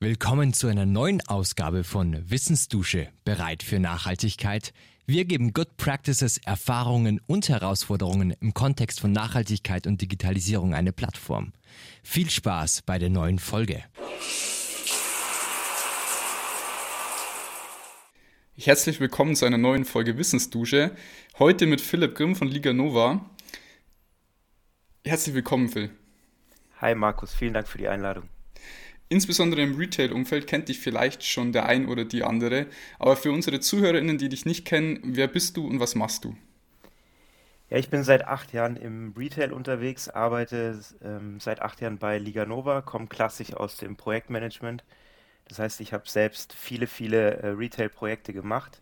Willkommen zu einer neuen Ausgabe von Wissensdusche, bereit für Nachhaltigkeit. Wir geben Good Practices, Erfahrungen und Herausforderungen im Kontext von Nachhaltigkeit und Digitalisierung eine Plattform. Viel Spaß bei der neuen Folge. Herzlich willkommen zu einer neuen Folge Wissensdusche. Heute mit Philipp Grimm von Liga Nova. Herzlich willkommen, Phil. Hi Markus, vielen Dank für die Einladung. Insbesondere im Retail-Umfeld kennt dich vielleicht schon der ein oder die andere. Aber für unsere ZuhörerInnen, die dich nicht kennen, wer bist du und was machst du? Ja, ich bin seit acht Jahren im Retail unterwegs, arbeite ähm, seit acht Jahren bei Liga Nova, komme klassisch aus dem Projektmanagement. Das heißt, ich habe selbst viele, viele äh, Retail-Projekte gemacht,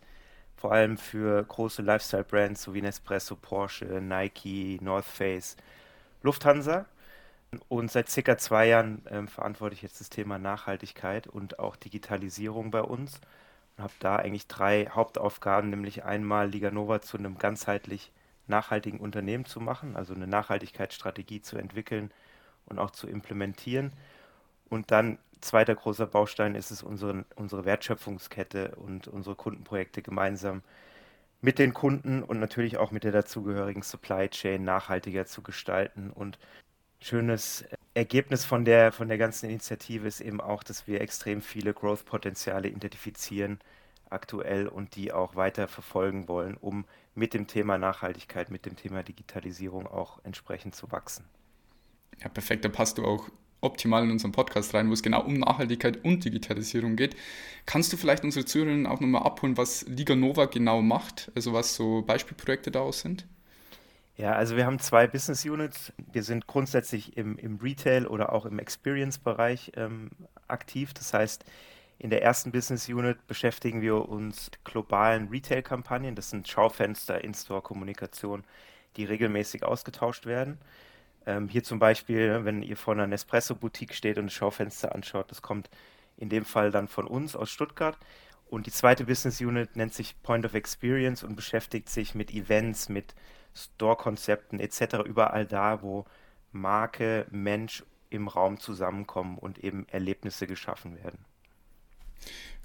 vor allem für große Lifestyle-Brands sowie Nespresso, Porsche, Nike, North Face, Lufthansa. Und seit circa zwei Jahren ähm, verantworte ich jetzt das Thema Nachhaltigkeit und auch Digitalisierung bei uns und habe da eigentlich drei Hauptaufgaben, nämlich einmal Liga Nova zu einem ganzheitlich nachhaltigen Unternehmen zu machen, also eine Nachhaltigkeitsstrategie zu entwickeln und auch zu implementieren. Und dann zweiter großer Baustein ist es, unsere, unsere Wertschöpfungskette und unsere Kundenprojekte gemeinsam mit den Kunden und natürlich auch mit der dazugehörigen Supply Chain nachhaltiger zu gestalten und schönes Ergebnis von der, von der ganzen Initiative ist eben auch, dass wir extrem viele Growth-Potenziale identifizieren aktuell und die auch weiter verfolgen wollen, um mit dem Thema Nachhaltigkeit, mit dem Thema Digitalisierung auch entsprechend zu wachsen. Ja, perfekt. Da passt du auch optimal in unseren Podcast rein, wo es genau um Nachhaltigkeit und Digitalisierung geht. Kannst du vielleicht unsere Zuhörerinnen auch nochmal abholen, was Liga Nova genau macht? Also was so Beispielprojekte daraus sind? Ja, also wir haben zwei Business Units. Wir sind grundsätzlich im, im Retail oder auch im Experience-Bereich ähm, aktiv. Das heißt, in der ersten Business Unit beschäftigen wir uns mit globalen Retail-Kampagnen. Das sind Schaufenster, In-Store-Kommunikation, die regelmäßig ausgetauscht werden. Ähm, hier zum Beispiel, wenn ihr vor einer Nespresso-Boutique steht und das Schaufenster anschaut, das kommt in dem Fall dann von uns aus Stuttgart. Und die zweite Business Unit nennt sich Point of Experience und beschäftigt sich mit Events, mit Store-Konzepten etc. überall da, wo Marke, Mensch im Raum zusammenkommen und eben Erlebnisse geschaffen werden.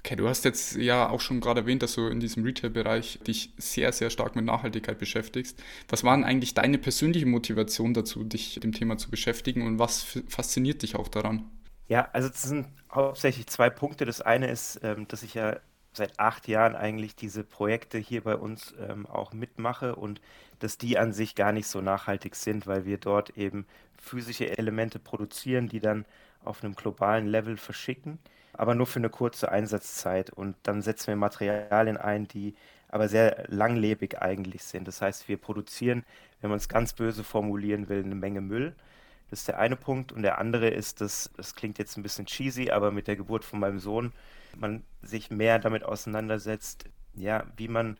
Okay, du hast jetzt ja auch schon gerade erwähnt, dass du in diesem Retail-Bereich dich sehr, sehr stark mit Nachhaltigkeit beschäftigst. Was war denn eigentlich deine persönliche Motivation dazu, dich mit dem Thema zu beschäftigen und was fasziniert dich auch daran? Ja, also es sind hauptsächlich zwei Punkte. Das eine ist, ähm, dass ich ja seit acht Jahren eigentlich diese Projekte hier bei uns ähm, auch mitmache und dass die an sich gar nicht so nachhaltig sind, weil wir dort eben physische Elemente produzieren, die dann auf einem globalen Level verschicken, aber nur für eine kurze Einsatzzeit. Und dann setzen wir Materialien ein, die aber sehr langlebig eigentlich sind. Das heißt, wir produzieren, wenn man es ganz böse formulieren will, eine Menge Müll. Das ist der eine Punkt. Und der andere ist, dass, das klingt jetzt ein bisschen cheesy, aber mit der Geburt von meinem Sohn man sich mehr damit auseinandersetzt, ja, wie man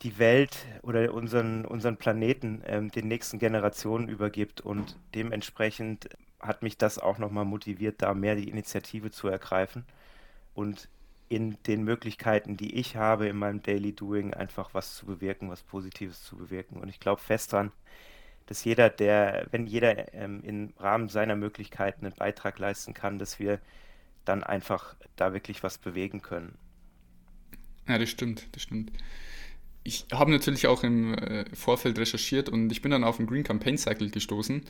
die Welt oder unseren, unseren Planeten ähm, den nächsten Generationen übergibt. Und dementsprechend hat mich das auch nochmal motiviert, da mehr die Initiative zu ergreifen und in den Möglichkeiten, die ich habe in meinem Daily Doing, einfach was zu bewirken, was Positives zu bewirken. Und ich glaube fest dran, dass jeder, der, wenn jeder ähm, im Rahmen seiner Möglichkeiten einen Beitrag leisten kann, dass wir dann einfach da wirklich was bewegen können. Ja, das stimmt, das stimmt. Ich habe natürlich auch im äh, Vorfeld recherchiert und ich bin dann auf den Green Campaign Cycle gestoßen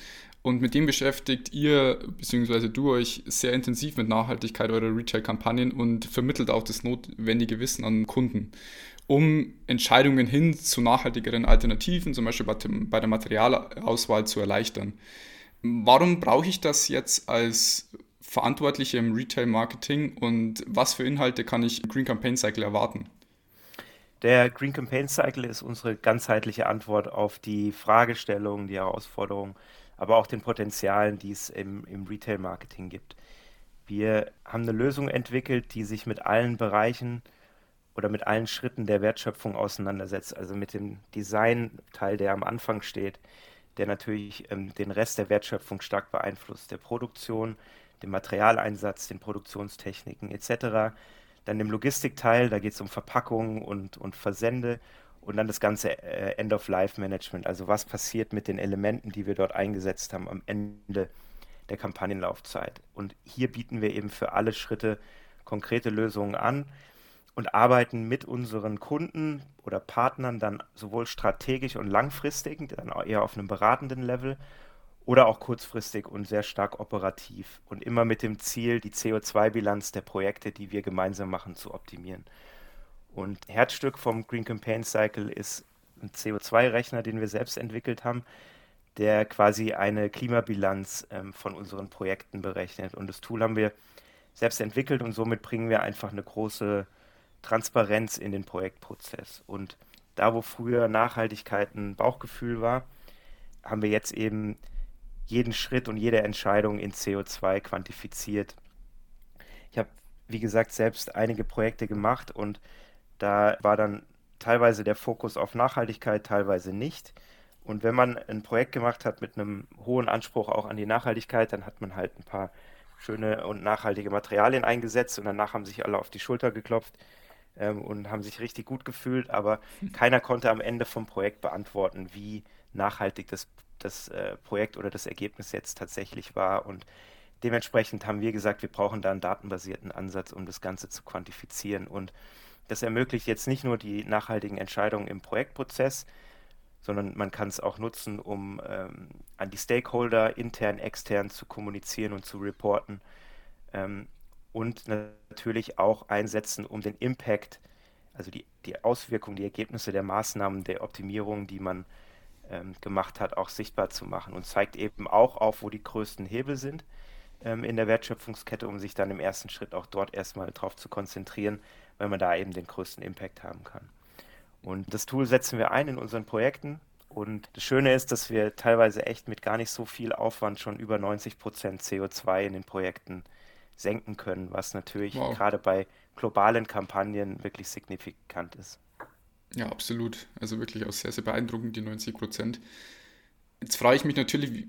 und mit dem beschäftigt ihr bzw. du euch sehr intensiv mit Nachhaltigkeit eurer Retail-Kampagnen und vermittelt auch das notwendige Wissen an Kunden, um Entscheidungen hin zu nachhaltigeren Alternativen, zum Beispiel bei der Materialauswahl zu erleichtern. Warum brauche ich das jetzt als Verantwortliche im Retail-Marketing und was für Inhalte kann ich im Green Campaign Cycle erwarten? Der Green Campaign Cycle ist unsere ganzheitliche Antwort auf die Fragestellungen, die Herausforderungen, aber auch den Potenzialen, die es im, im Retail-Marketing gibt. Wir haben eine Lösung entwickelt, die sich mit allen Bereichen oder mit allen Schritten der Wertschöpfung auseinandersetzt. Also mit dem Design-Teil, der am Anfang steht, der natürlich ähm, den Rest der Wertschöpfung stark beeinflusst, der Produktion, dem Materialeinsatz, den Produktionstechniken etc. Dann dem Logistikteil, da geht es um Verpackungen und, und Versende und dann das ganze äh, End-of-Life-Management, also was passiert mit den Elementen, die wir dort eingesetzt haben am Ende der Kampagnenlaufzeit. Und hier bieten wir eben für alle Schritte konkrete Lösungen an und arbeiten mit unseren Kunden oder Partnern dann sowohl strategisch und langfristig, dann eher auf einem beratenden Level, oder auch kurzfristig und sehr stark operativ und immer mit dem Ziel, die CO2-Bilanz der Projekte, die wir gemeinsam machen, zu optimieren. Und Herzstück vom Green Campaign Cycle ist ein CO2-Rechner, den wir selbst entwickelt haben, der quasi eine Klimabilanz ähm, von unseren Projekten berechnet. Und das Tool haben wir selbst entwickelt und somit bringen wir einfach eine große Transparenz in den Projektprozess. Und da, wo früher Nachhaltigkeit ein Bauchgefühl war, haben wir jetzt eben jeden Schritt und jede Entscheidung in CO2 quantifiziert. Ich habe, wie gesagt, selbst einige Projekte gemacht und da war dann teilweise der Fokus auf Nachhaltigkeit, teilweise nicht. Und wenn man ein Projekt gemacht hat mit einem hohen Anspruch auch an die Nachhaltigkeit, dann hat man halt ein paar schöne und nachhaltige Materialien eingesetzt und danach haben sich alle auf die Schulter geklopft ähm, und haben sich richtig gut gefühlt, aber keiner konnte am Ende vom Projekt beantworten, wie nachhaltig das, das äh, Projekt oder das Ergebnis jetzt tatsächlich war. Und dementsprechend haben wir gesagt, wir brauchen da einen datenbasierten Ansatz, um das Ganze zu quantifizieren. Und das ermöglicht jetzt nicht nur die nachhaltigen Entscheidungen im Projektprozess, sondern man kann es auch nutzen, um ähm, an die Stakeholder intern, extern zu kommunizieren und zu reporten. Ähm, und natürlich auch einsetzen, um den Impact, also die, die Auswirkungen, die Ergebnisse der Maßnahmen, der Optimierung, die man ähm, gemacht hat, auch sichtbar zu machen und zeigt eben auch auf, wo die größten Hebel sind ähm, in der Wertschöpfungskette, um sich dann im ersten Schritt auch dort erstmal darauf zu konzentrieren, weil man da eben den größten Impact haben kann. Und das Tool setzen wir ein in unseren Projekten. Und das Schöne ist, dass wir teilweise echt mit gar nicht so viel Aufwand schon über 90 Prozent CO2 in den Projekten senken können, was natürlich wow. gerade bei globalen Kampagnen wirklich signifikant ist. Ja, absolut. Also wirklich auch sehr, sehr beeindruckend, die 90 Prozent. Jetzt frage ich mich natürlich,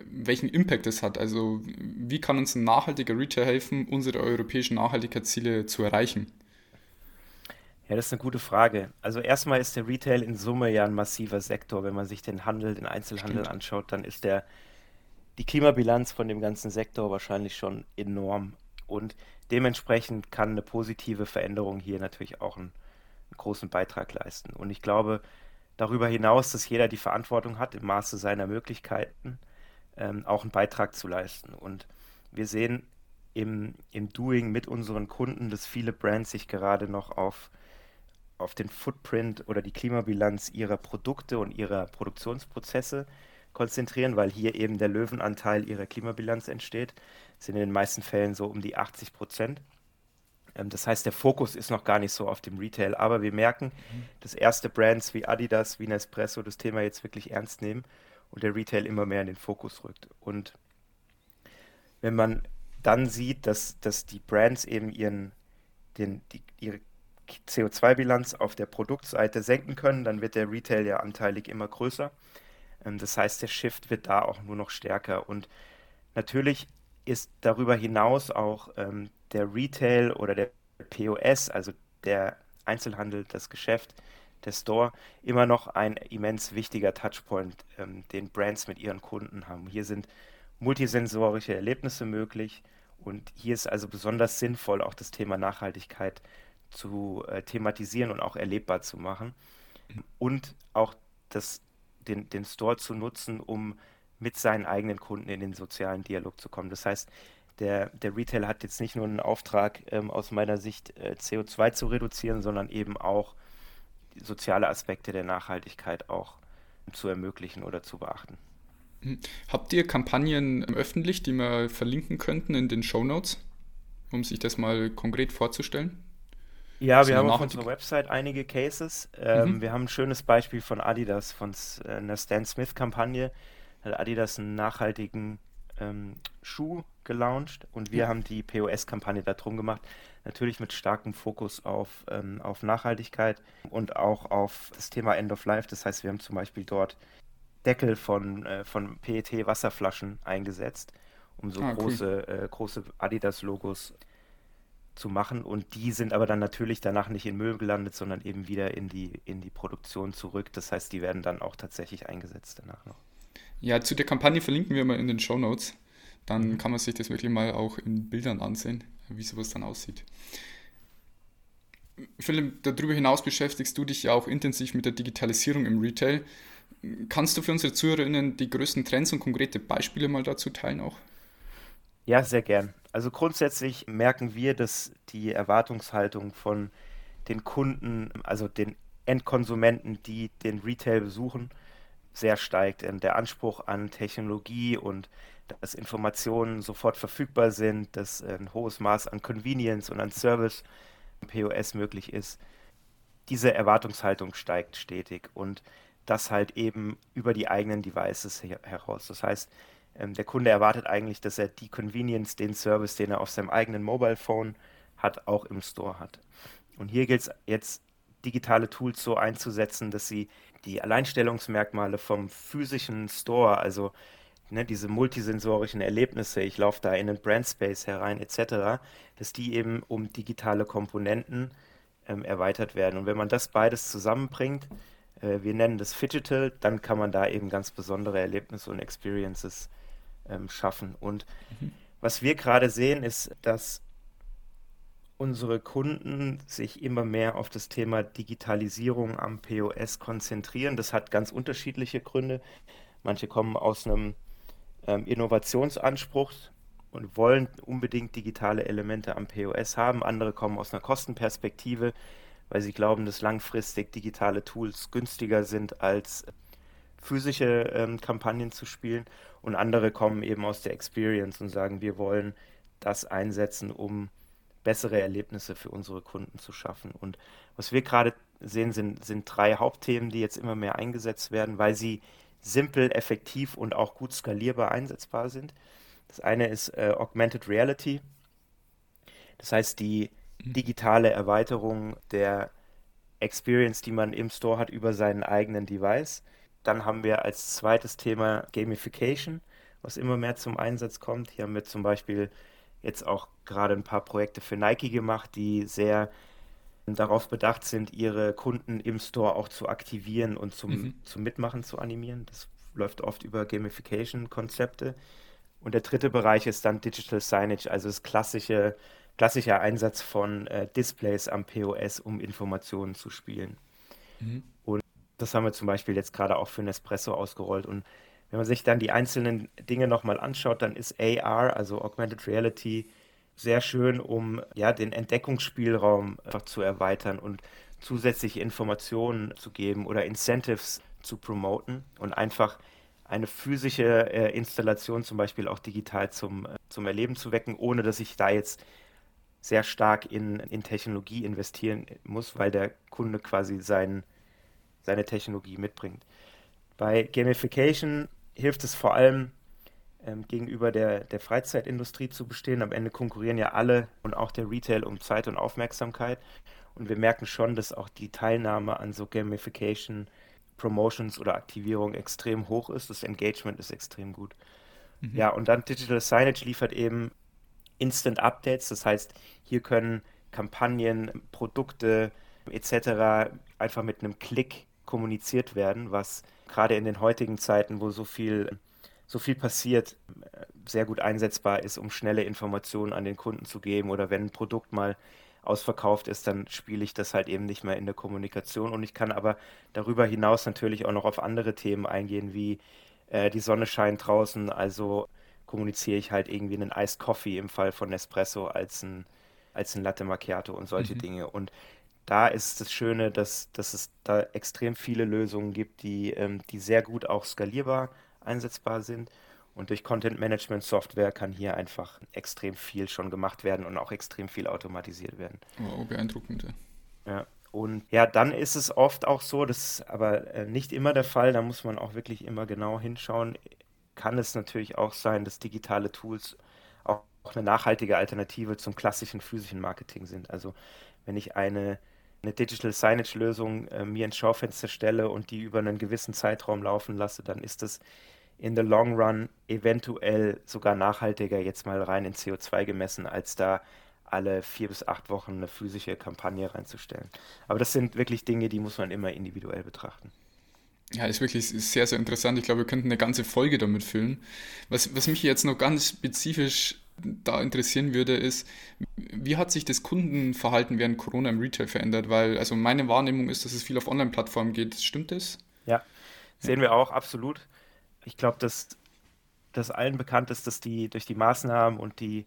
welchen Impact es hat. Also wie kann uns ein nachhaltiger Retail helfen, unsere europäischen Nachhaltigkeitsziele zu erreichen? Ja, das ist eine gute Frage. Also erstmal ist der Retail in Summe ja ein massiver Sektor. Wenn man sich den Handel, den Einzelhandel Stimmt. anschaut, dann ist der die Klimabilanz von dem ganzen Sektor wahrscheinlich schon enorm. Und dementsprechend kann eine positive Veränderung hier natürlich auch einen, einen großen Beitrag leisten. Und ich glaube darüber hinaus, dass jeder die Verantwortung hat, im Maße seiner Möglichkeiten ähm, auch einen Beitrag zu leisten. Und wir sehen im, im Doing mit unseren Kunden, dass viele Brands sich gerade noch auf, auf den Footprint oder die Klimabilanz ihrer Produkte und ihrer Produktionsprozesse konzentrieren, weil hier eben der Löwenanteil ihrer Klimabilanz entsteht. Das sind in den meisten Fällen so um die 80 Prozent. Ähm, das heißt, der Fokus ist noch gar nicht so auf dem Retail, aber wir merken, dass erste Brands wie Adidas, wie Nespresso das Thema jetzt wirklich ernst nehmen und der Retail immer mehr in den Fokus rückt. Und wenn man dann sieht, dass, dass die Brands eben ihren, den, die, ihre CO2-Bilanz auf der Produktseite senken können, dann wird der Retail ja anteilig immer größer. Ähm, das heißt, der Shift wird da auch nur noch stärker. Und natürlich ist darüber hinaus auch ähm, der Retail oder der POS, also der Einzelhandel, das Geschäft, der Store, immer noch ein immens wichtiger Touchpoint, ähm, den Brands mit ihren Kunden haben. Hier sind multisensorische Erlebnisse möglich und hier ist also besonders sinnvoll, auch das Thema Nachhaltigkeit zu äh, thematisieren und auch erlebbar zu machen. Und auch das den, den Store zu nutzen, um mit seinen eigenen Kunden in den sozialen Dialog zu kommen. Das heißt, der, der Retailer hat jetzt nicht nur einen Auftrag, ähm, aus meiner Sicht äh, CO2 zu reduzieren, sondern eben auch soziale Aspekte der Nachhaltigkeit auch zu ermöglichen oder zu beachten. Hm. Habt ihr Kampagnen öffentlich, die wir verlinken könnten in den Show Notes, um sich das mal konkret vorzustellen? Ja, wir haben auf unserer Website einige Cases. Ähm, mhm. Wir haben ein schönes Beispiel von Adidas, von äh, einer Stan Smith-Kampagne. Hat Adidas einen nachhaltigen ähm, Schuh gelauncht und wir ja. haben die POS-Kampagne darum gemacht. Natürlich mit starkem Fokus auf, ähm, auf Nachhaltigkeit und auch auf das Thema End of Life. Das heißt, wir haben zum Beispiel dort Deckel von, äh, von PET-Wasserflaschen eingesetzt, um so ah, große, cool. äh, große Adidas-Logos zu machen und die sind aber dann natürlich danach nicht in Müll gelandet, sondern eben wieder in die, in die Produktion zurück. Das heißt, die werden dann auch tatsächlich eingesetzt danach noch. Ja, zu der Kampagne verlinken wir mal in den Show Notes. dann mhm. kann man sich das wirklich mal auch in Bildern ansehen, wie sowas dann aussieht. Philipp, darüber hinaus beschäftigst du dich ja auch intensiv mit der Digitalisierung im Retail. Kannst du für unsere ZuhörerInnen die größten Trends und konkrete Beispiele mal dazu teilen auch? Ja, sehr gern. Also grundsätzlich merken wir, dass die Erwartungshaltung von den Kunden, also den Endkonsumenten, die den Retail besuchen, sehr steigt. Der Anspruch an Technologie und dass Informationen sofort verfügbar sind, dass ein hohes Maß an Convenience und an Service im POS möglich ist. Diese Erwartungshaltung steigt stetig und das halt eben über die eigenen Devices heraus. Das heißt, ähm, der Kunde erwartet eigentlich, dass er die Convenience, den Service, den er auf seinem eigenen Mobile Phone hat, auch im Store hat. Und hier gilt es jetzt, digitale Tools so einzusetzen, dass sie die Alleinstellungsmerkmale vom physischen Store, also ne, diese multisensorischen Erlebnisse, ich laufe da in einen Brandspace herein etc., dass die eben um digitale Komponenten ähm, erweitert werden. Und wenn man das beides zusammenbringt, äh, wir nennen das Digital, dann kann man da eben ganz besondere Erlebnisse und Experiences ähm, schaffen. Und mhm. was wir gerade sehen, ist, dass unsere Kunden sich immer mehr auf das Thema Digitalisierung am POS konzentrieren. Das hat ganz unterschiedliche Gründe. Manche kommen aus einem ähm, Innovationsanspruch und wollen unbedingt digitale Elemente am POS haben. Andere kommen aus einer Kostenperspektive, weil sie glauben, dass langfristig digitale Tools günstiger sind als physische ähm, Kampagnen zu spielen. Und andere kommen eben aus der Experience und sagen, wir wollen das einsetzen, um bessere Erlebnisse für unsere Kunden zu schaffen. Und was wir gerade sehen, sind, sind drei Hauptthemen, die jetzt immer mehr eingesetzt werden, weil sie simpel, effektiv und auch gut skalierbar einsetzbar sind. Das eine ist äh, Augmented Reality. Das heißt, die digitale Erweiterung der Experience, die man im Store hat, über seinen eigenen Device. Dann haben wir als zweites Thema Gamification, was immer mehr zum Einsatz kommt. Hier haben wir zum Beispiel jetzt auch gerade ein paar Projekte für Nike gemacht, die sehr darauf bedacht sind, ihre Kunden im Store auch zu aktivieren und zum, mhm. zum Mitmachen zu animieren. Das läuft oft über Gamification-Konzepte. Und der dritte Bereich ist dann Digital Signage, also das klassische, klassischer Einsatz von äh, Displays am POS, um Informationen zu spielen. Mhm. Und das haben wir zum Beispiel jetzt gerade auch für Nespresso ausgerollt. Und wenn man sich dann die einzelnen Dinge nochmal anschaut, dann ist AR, also Augmented Reality, sehr schön, um ja, den Entdeckungsspielraum einfach zu erweitern und zusätzliche Informationen zu geben oder Incentives zu promoten und einfach eine physische äh, Installation zum Beispiel auch digital zum, äh, zum Erleben zu wecken, ohne dass ich da jetzt sehr stark in, in Technologie investieren muss, weil der Kunde quasi sein, seine Technologie mitbringt. Bei Gamification hilft es vor allem ähm, gegenüber der, der Freizeitindustrie zu bestehen. Am Ende konkurrieren ja alle und auch der Retail um Zeit und Aufmerksamkeit. Und wir merken schon, dass auch die Teilnahme an so Gamification, Promotions oder Aktivierung extrem hoch ist. Das Engagement ist extrem gut. Mhm. Ja, und dann Digital Signage liefert eben Instant Updates. Das heißt, hier können Kampagnen, Produkte etc. einfach mit einem Klick kommuniziert werden, was gerade in den heutigen Zeiten, wo so viel, so viel passiert, sehr gut einsetzbar ist, um schnelle Informationen an den Kunden zu geben. Oder wenn ein Produkt mal ausverkauft ist, dann spiele ich das halt eben nicht mehr in der Kommunikation. Und ich kann aber darüber hinaus natürlich auch noch auf andere Themen eingehen, wie äh, die Sonne scheint draußen, also kommuniziere ich halt irgendwie einen Iced Coffee im Fall von Nespresso als ein, als ein Latte Macchiato und solche mhm. Dinge. Und da ist das Schöne, dass, dass es da extrem viele Lösungen gibt, die, ähm, die sehr gut auch skalierbar einsetzbar sind. Und durch Content Management Software kann hier einfach extrem viel schon gemacht werden und auch extrem viel automatisiert werden. Wow, beeindruckend. Ja. Und ja, dann ist es oft auch so, das ist aber äh, nicht immer der Fall, da muss man auch wirklich immer genau hinschauen. Kann es natürlich auch sein, dass digitale Tools auch eine nachhaltige Alternative zum klassischen physischen Marketing sind. Also wenn ich eine eine Digital Signage-Lösung äh, mir ins Schaufenster stelle und die über einen gewissen Zeitraum laufen lasse, dann ist das in the long run eventuell sogar nachhaltiger, jetzt mal rein in CO2 gemessen, als da alle vier bis acht Wochen eine physische Kampagne reinzustellen. Aber das sind wirklich Dinge, die muss man immer individuell betrachten. Ja, ist wirklich sehr, sehr interessant. Ich glaube, wir könnten eine ganze Folge damit füllen. Was, was mich jetzt noch ganz spezifisch da interessieren würde, ist, wie hat sich das Kundenverhalten während Corona im Retail verändert? Weil, also meine Wahrnehmung ist, dass es viel auf Online-Plattformen geht. Stimmt das? Ja, sehen wir auch, absolut. Ich glaube, dass, dass allen bekannt ist, dass die durch die Maßnahmen und die,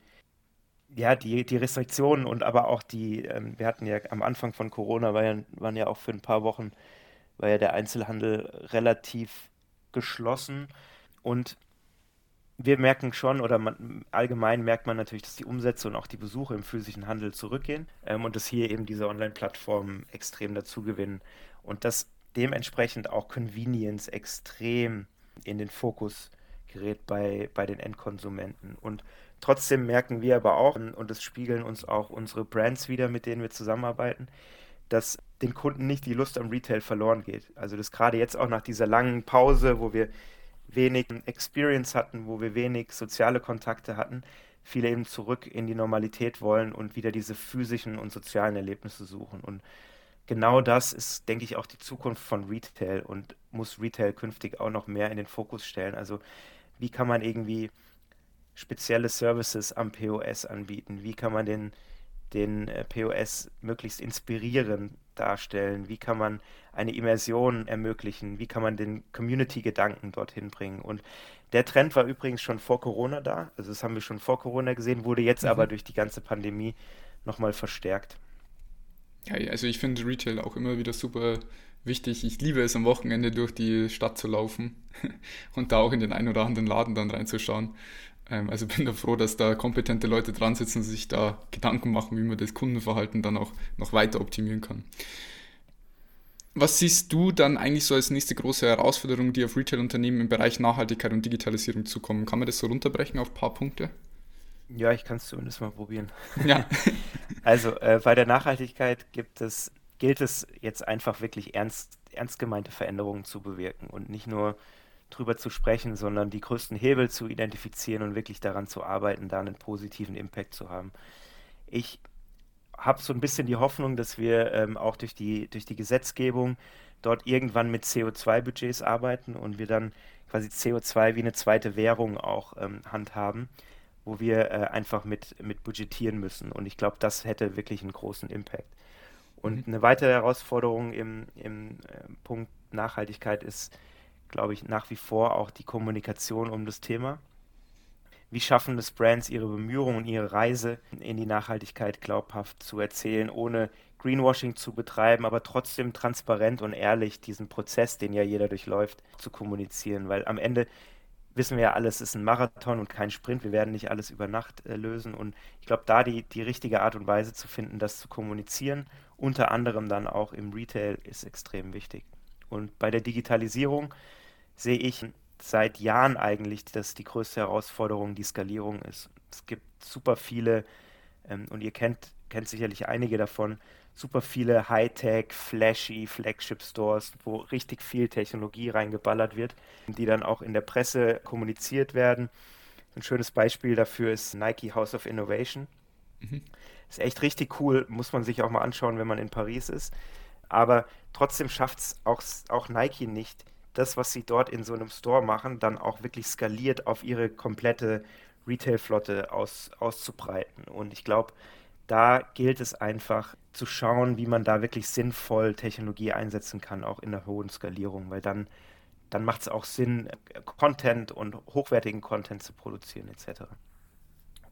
ja, die, die Restriktionen und aber auch die, ähm, wir hatten ja am Anfang von Corona, war ja, waren ja auch für ein paar Wochen, war ja der Einzelhandel relativ geschlossen und wir merken schon, oder man, allgemein merkt man natürlich, dass die Umsätze und auch die Besuche im physischen Handel zurückgehen ähm, und dass hier eben diese Online-Plattformen extrem dazugewinnen und dass dementsprechend auch Convenience extrem in den Fokus gerät bei, bei den Endkonsumenten. Und trotzdem merken wir aber auch, und das spiegeln uns auch unsere Brands wieder, mit denen wir zusammenarbeiten, dass den Kunden nicht die Lust am Retail verloren geht. Also dass gerade jetzt auch nach dieser langen Pause, wo wir wenig Experience hatten, wo wir wenig soziale Kontakte hatten, viele eben zurück in die Normalität wollen und wieder diese physischen und sozialen Erlebnisse suchen. Und genau das ist, denke ich, auch die Zukunft von Retail und muss Retail künftig auch noch mehr in den Fokus stellen. Also wie kann man irgendwie spezielle Services am POS anbieten? Wie kann man den den äh, POS möglichst inspirierend darstellen? Wie kann man eine Immersion ermöglichen? Wie kann man den Community-Gedanken dorthin bringen? Und der Trend war übrigens schon vor Corona da. Also das haben wir schon vor Corona gesehen, wurde jetzt mhm. aber durch die ganze Pandemie nochmal verstärkt. Ja, also ich finde Retail auch immer wieder super wichtig. Ich liebe es am Wochenende durch die Stadt zu laufen und da auch in den ein oder anderen Laden dann reinzuschauen. Ähm, also bin da froh, dass da kompetente Leute dran sitzen und sich da Gedanken machen, wie man das Kundenverhalten dann auch noch weiter optimieren kann. Was siehst du dann eigentlich so als nächste große Herausforderung, die auf Retail-Unternehmen im Bereich Nachhaltigkeit und Digitalisierung zukommen? Kann man das so runterbrechen auf ein paar Punkte? Ja, ich kann es zumindest mal probieren. Ja. also äh, bei der Nachhaltigkeit gibt es, gilt es jetzt einfach wirklich ernst, ernst gemeinte Veränderungen zu bewirken und nicht nur drüber zu sprechen, sondern die größten Hebel zu identifizieren und wirklich daran zu arbeiten, da einen positiven Impact zu haben. Ich habe so ein bisschen die Hoffnung, dass wir ähm, auch durch die, durch die Gesetzgebung dort irgendwann mit CO2-Budgets arbeiten und wir dann quasi CO2 wie eine zweite Währung auch ähm, handhaben, wo wir äh, einfach mit, mit budgetieren müssen. Und ich glaube, das hätte wirklich einen großen Impact. Und mhm. eine weitere Herausforderung im, im äh, Punkt Nachhaltigkeit ist, glaube ich, nach wie vor auch die Kommunikation um das Thema. Wie schaffen es Brands, ihre Bemühungen und ihre Reise in die Nachhaltigkeit glaubhaft zu erzählen, ohne Greenwashing zu betreiben, aber trotzdem transparent und ehrlich diesen Prozess, den ja jeder durchläuft, zu kommunizieren. Weil am Ende wissen wir ja alles, ist ein Marathon und kein Sprint. Wir werden nicht alles über Nacht äh, lösen. Und ich glaube, da die, die richtige Art und Weise zu finden, das zu kommunizieren, unter anderem dann auch im Retail, ist extrem wichtig. Und bei der Digitalisierung sehe ich seit Jahren eigentlich, dass die größte Herausforderung die Skalierung ist. Es gibt super viele, ähm, und ihr kennt, kennt sicherlich einige davon, super viele Hightech, flashy Flagship-Stores, wo richtig viel Technologie reingeballert wird, die dann auch in der Presse kommuniziert werden. Ein schönes Beispiel dafür ist Nike House of Innovation. Mhm. Ist echt richtig cool, muss man sich auch mal anschauen, wenn man in Paris ist. Aber trotzdem schafft es auch, auch Nike nicht, das, was sie dort in so einem Store machen, dann auch wirklich skaliert auf ihre komplette Retail-Flotte aus, auszubreiten. Und ich glaube, da gilt es einfach zu schauen, wie man da wirklich sinnvoll Technologie einsetzen kann, auch in der hohen Skalierung, weil dann, dann macht es auch Sinn, Content und hochwertigen Content zu produzieren etc.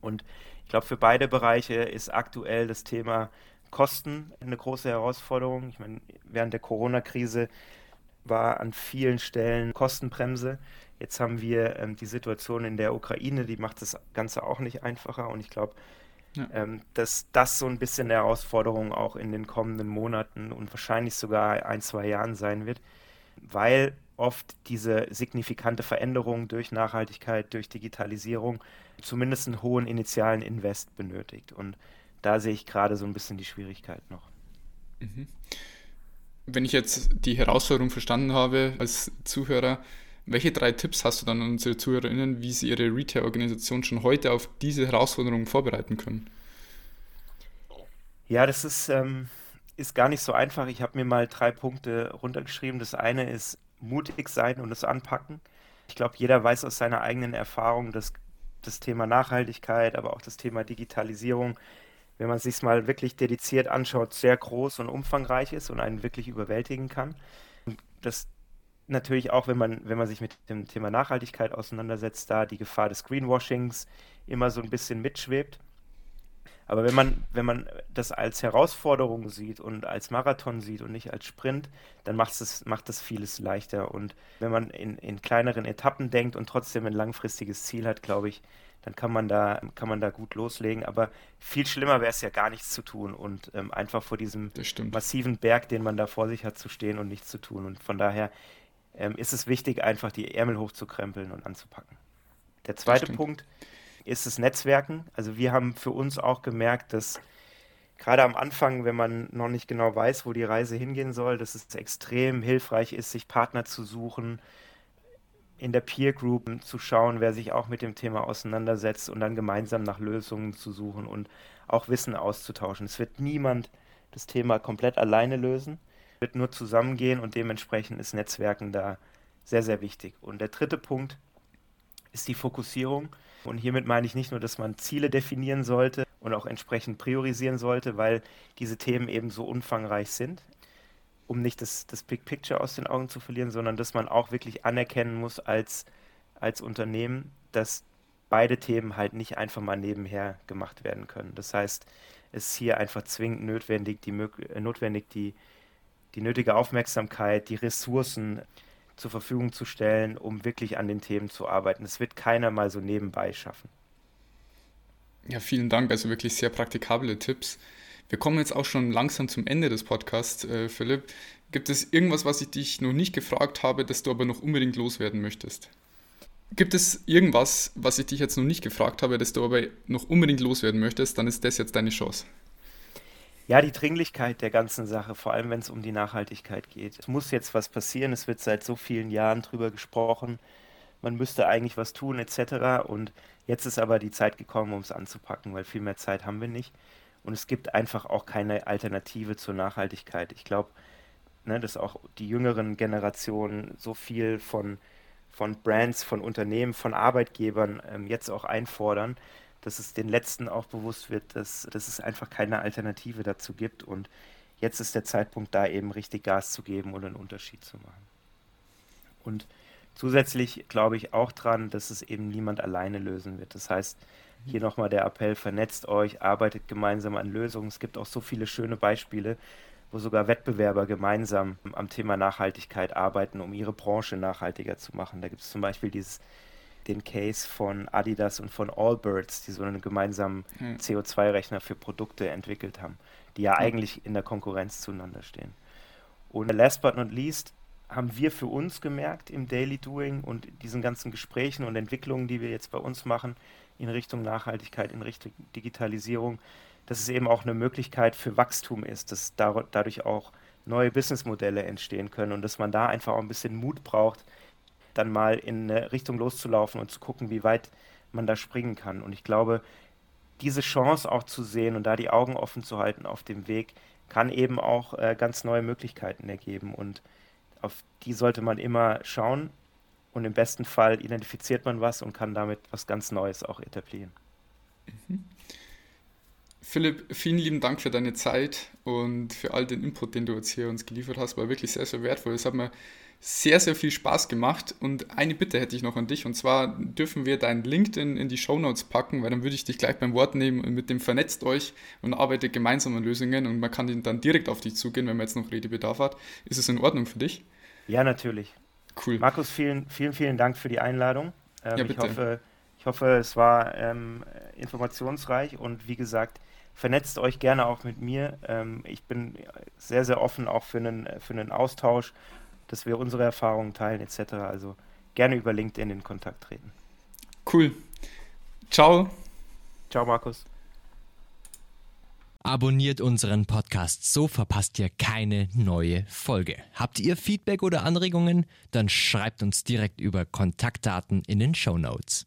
Und ich glaube, für beide Bereiche ist aktuell das Thema Kosten eine große Herausforderung. Ich meine, während der Corona-Krise war an vielen Stellen Kostenbremse. Jetzt haben wir ähm, die Situation in der Ukraine, die macht das Ganze auch nicht einfacher. Und ich glaube, ja. ähm, dass das so ein bisschen eine Herausforderung auch in den kommenden Monaten und wahrscheinlich sogar ein, zwei Jahren sein wird, weil oft diese signifikante Veränderung durch Nachhaltigkeit, durch Digitalisierung zumindest einen hohen initialen Invest benötigt. Und da sehe ich gerade so ein bisschen die Schwierigkeit noch. Mhm wenn ich jetzt die Herausforderung verstanden habe als Zuhörer, welche drei Tipps hast du dann an unsere ZuhörerInnen, wie sie ihre Retail-Organisation schon heute auf diese Herausforderungen vorbereiten können? Ja, das ist, ähm, ist gar nicht so einfach. Ich habe mir mal drei Punkte runtergeschrieben. Das eine ist mutig sein und es anpacken. Ich glaube, jeder weiß aus seiner eigenen Erfahrung, dass das Thema Nachhaltigkeit, aber auch das Thema Digitalisierung, wenn man es sich mal wirklich dediziert anschaut, sehr groß und umfangreich ist und einen wirklich überwältigen kann. Und das natürlich auch, wenn man, wenn man sich mit dem Thema Nachhaltigkeit auseinandersetzt, da die Gefahr des Greenwashings immer so ein bisschen mitschwebt. Aber wenn man, wenn man das als Herausforderung sieht und als Marathon sieht und nicht als Sprint, dann macht es macht das vieles leichter. Und wenn man in, in kleineren Etappen denkt und trotzdem ein langfristiges Ziel hat, glaube ich, dann kann man da, kann man da gut loslegen. Aber viel schlimmer wäre es ja gar nichts zu tun und ähm, einfach vor diesem massiven Berg, den man da vor sich hat, zu stehen und nichts zu tun. Und von daher ähm, ist es wichtig, einfach die Ärmel hochzukrempeln und anzupacken. Der zweite Punkt ist das Netzwerken. Also wir haben für uns auch gemerkt, dass gerade am Anfang, wenn man noch nicht genau weiß, wo die Reise hingehen soll, dass es extrem hilfreich ist, sich Partner zu suchen, in der Peer Group zu schauen, wer sich auch mit dem Thema auseinandersetzt und dann gemeinsam nach Lösungen zu suchen und auch Wissen auszutauschen. Es wird niemand das Thema komplett alleine lösen, wird nur zusammengehen und dementsprechend ist Netzwerken da sehr, sehr wichtig. Und der dritte Punkt ist die Fokussierung. Und hiermit meine ich nicht nur, dass man Ziele definieren sollte und auch entsprechend priorisieren sollte, weil diese Themen eben so umfangreich sind, um nicht das, das Big Picture aus den Augen zu verlieren, sondern dass man auch wirklich anerkennen muss als, als Unternehmen, dass beide Themen halt nicht einfach mal nebenher gemacht werden können. Das heißt, es ist hier einfach zwingend notwendig, die, äh, notwendig die, die nötige Aufmerksamkeit, die Ressourcen, zur Verfügung zu stellen, um wirklich an den Themen zu arbeiten. Das wird keiner mal so nebenbei schaffen. Ja, vielen Dank. Also wirklich sehr praktikable Tipps. Wir kommen jetzt auch schon langsam zum Ende des Podcasts, äh, Philipp. Gibt es irgendwas, was ich dich noch nicht gefragt habe, das du aber noch unbedingt loswerden möchtest? Gibt es irgendwas, was ich dich jetzt noch nicht gefragt habe, das du aber noch unbedingt loswerden möchtest? Dann ist das jetzt deine Chance. Ja, die Dringlichkeit der ganzen Sache, vor allem wenn es um die Nachhaltigkeit geht. Es muss jetzt was passieren, es wird seit so vielen Jahren drüber gesprochen, man müsste eigentlich was tun etc. Und jetzt ist aber die Zeit gekommen, um es anzupacken, weil viel mehr Zeit haben wir nicht. Und es gibt einfach auch keine Alternative zur Nachhaltigkeit. Ich glaube, ne, dass auch die jüngeren Generationen so viel von, von Brands, von Unternehmen, von Arbeitgebern ähm, jetzt auch einfordern, dass es den Letzten auch bewusst wird, dass, dass es einfach keine Alternative dazu gibt. Und jetzt ist der Zeitpunkt da, eben richtig Gas zu geben und einen Unterschied zu machen. Und zusätzlich glaube ich auch dran, dass es eben niemand alleine lösen wird. Das heißt, hier nochmal der Appell, vernetzt euch, arbeitet gemeinsam an Lösungen. Es gibt auch so viele schöne Beispiele, wo sogar Wettbewerber gemeinsam am Thema Nachhaltigkeit arbeiten, um ihre Branche nachhaltiger zu machen. Da gibt es zum Beispiel dieses den Case von Adidas und von Allbirds, die so einen gemeinsamen hm. CO2-Rechner für Produkte entwickelt haben, die ja hm. eigentlich in der Konkurrenz zueinander stehen. Und last but not least haben wir für uns gemerkt im Daily Doing und diesen ganzen Gesprächen und Entwicklungen, die wir jetzt bei uns machen in Richtung Nachhaltigkeit, in Richtung Digitalisierung, dass es eben auch eine Möglichkeit für Wachstum ist, dass dadurch auch neue Businessmodelle entstehen können und dass man da einfach auch ein bisschen Mut braucht, dann mal in eine Richtung loszulaufen und zu gucken, wie weit man da springen kann. Und ich glaube, diese Chance auch zu sehen und da die Augen offen zu halten auf dem Weg, kann eben auch äh, ganz neue Möglichkeiten ergeben. Und auf die sollte man immer schauen. Und im besten Fall identifiziert man was und kann damit was ganz Neues auch etablieren. Mhm. Philipp, vielen lieben Dank für deine Zeit und für all den Input, den du jetzt hier uns geliefert hast. War wirklich sehr, sehr wertvoll. Es hat mir sehr, sehr viel Spaß gemacht. Und eine Bitte hätte ich noch an dich. Und zwar dürfen wir dein LinkedIn in die Show Notes packen, weil dann würde ich dich gleich beim Wort nehmen und mit dem vernetzt euch und arbeitet gemeinsam an Lösungen. Und man kann dann direkt auf dich zugehen, wenn man jetzt noch Redebedarf hat. Ist es in Ordnung für dich? Ja, natürlich. Cool. Markus, vielen, vielen, vielen Dank für die Einladung. Ähm, ja. Ich hoffe, ich hoffe, es war ähm, informationsreich und wie gesagt, vernetzt euch gerne auch mit mir. Ähm, ich bin sehr, sehr offen auch für einen, für einen Austausch dass wir unsere Erfahrungen teilen etc. Also gerne über LinkedIn in Kontakt treten. Cool. Ciao. Ciao, Markus. Abonniert unseren Podcast, so verpasst ihr keine neue Folge. Habt ihr Feedback oder Anregungen? Dann schreibt uns direkt über Kontaktdaten in den Show Notes.